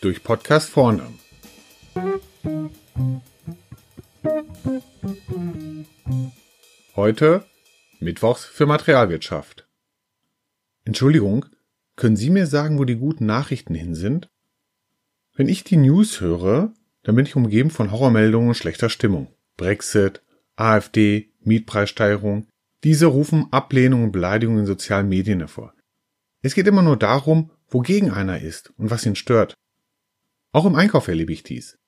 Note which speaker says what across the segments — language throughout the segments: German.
Speaker 1: Durch Podcast vorne. Heute Mittwochs für Materialwirtschaft. Entschuldigung, können Sie mir sagen, wo die guten Nachrichten hin sind? Wenn ich die News höre, dann bin ich umgeben von Horrormeldungen und schlechter Stimmung. Brexit, AfD, Mietpreissteigerung. Diese rufen Ablehnung und Beleidigung in sozialen Medien hervor. Es geht immer nur darum, wogegen einer ist und was ihn stört. Auch im Einkauf erlebe ich dies.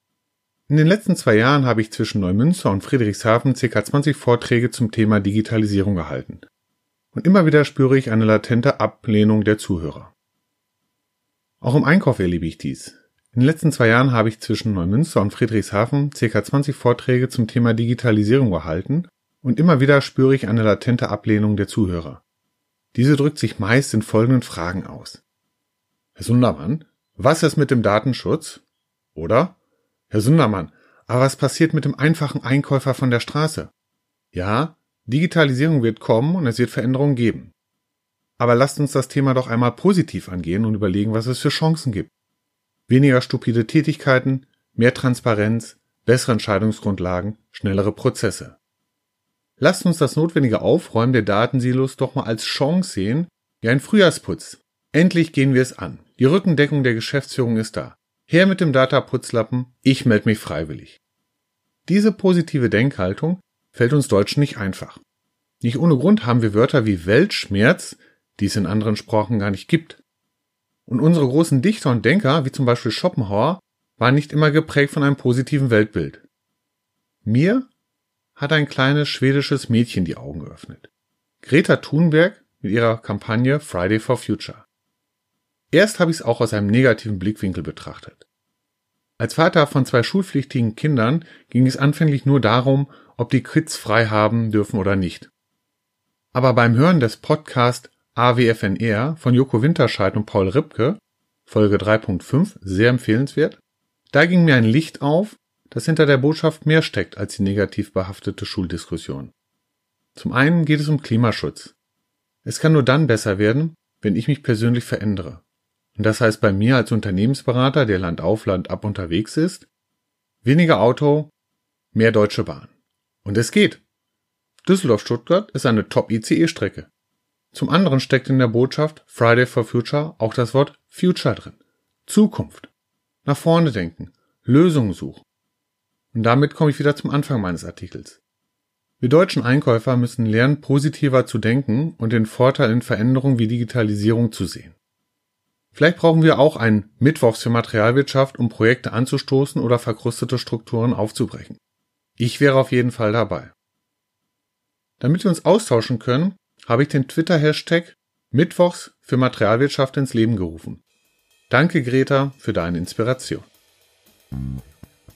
Speaker 1: In den letzten zwei Jahren habe ich zwischen Neumünster und Friedrichshafen ca. 20 Vorträge zum Thema Digitalisierung gehalten. Und immer wieder spüre ich eine latente Ablehnung der Zuhörer. Auch im Einkauf erlebe ich dies. In den letzten zwei Jahren habe ich zwischen Neumünster und Friedrichshafen ca. 20 Vorträge zum Thema Digitalisierung gehalten und immer wieder spüre ich eine latente Ablehnung der Zuhörer. Diese drückt sich meist in folgenden Fragen aus. Herr Sundermann, was ist mit dem Datenschutz? Oder? Herr Sundermann, aber was passiert mit dem einfachen Einkäufer von der Straße? Ja, Digitalisierung wird kommen und es wird Veränderungen geben. Aber lasst uns das Thema doch einmal positiv angehen und überlegen, was es für Chancen gibt. Weniger stupide Tätigkeiten, mehr Transparenz, bessere Entscheidungsgrundlagen, schnellere Prozesse. Lasst uns das notwendige Aufräumen der Datensilos doch mal als Chance sehen, wie ein Frühjahrsputz. Endlich gehen wir es an. Die Rückendeckung der Geschäftsführung ist da. Her mit dem Data-Putzlappen, ich melde mich freiwillig. Diese positive Denkhaltung fällt uns Deutschen nicht einfach. Nicht ohne Grund haben wir Wörter wie Weltschmerz, die es in anderen Sprachen gar nicht gibt. Und unsere großen Dichter und Denker, wie zum Beispiel Schopenhauer, waren nicht immer geprägt von einem positiven Weltbild. Mir hat ein kleines schwedisches Mädchen die Augen geöffnet. Greta Thunberg mit ihrer Kampagne Friday for Future. Erst habe ich es auch aus einem negativen Blickwinkel betrachtet. Als Vater von zwei schulpflichtigen Kindern ging es anfänglich nur darum, ob die Kids frei haben dürfen oder nicht. Aber beim Hören des Podcast AWFNR von Joko Winterscheid und Paul Ripke, Folge 3.5, sehr empfehlenswert, da ging mir ein Licht auf, dass hinter der Botschaft mehr steckt als die negativ behaftete Schuldiskussion. Zum einen geht es um Klimaschutz. Es kann nur dann besser werden, wenn ich mich persönlich verändere. Und das heißt bei mir als Unternehmensberater, der Land auf Land ab unterwegs ist, weniger Auto, mehr Deutsche Bahn. Und es geht. Düsseldorf-Stuttgart ist eine Top-ICE-Strecke. Zum anderen steckt in der Botschaft Friday for Future auch das Wort Future drin. Zukunft. Nach vorne denken. Lösungen suchen. Und damit komme ich wieder zum Anfang meines Artikels. Wir deutschen Einkäufer müssen lernen, positiver zu denken und den Vorteil in Veränderungen wie Digitalisierung zu sehen. Vielleicht brauchen wir auch einen Mittwochs für Materialwirtschaft, um Projekte anzustoßen oder verkrustete Strukturen aufzubrechen. Ich wäre auf jeden Fall dabei. Damit wir uns austauschen können, habe ich den Twitter-Hashtag Mittwochs für Materialwirtschaft ins Leben gerufen. Danke, Greta, für deine Inspiration.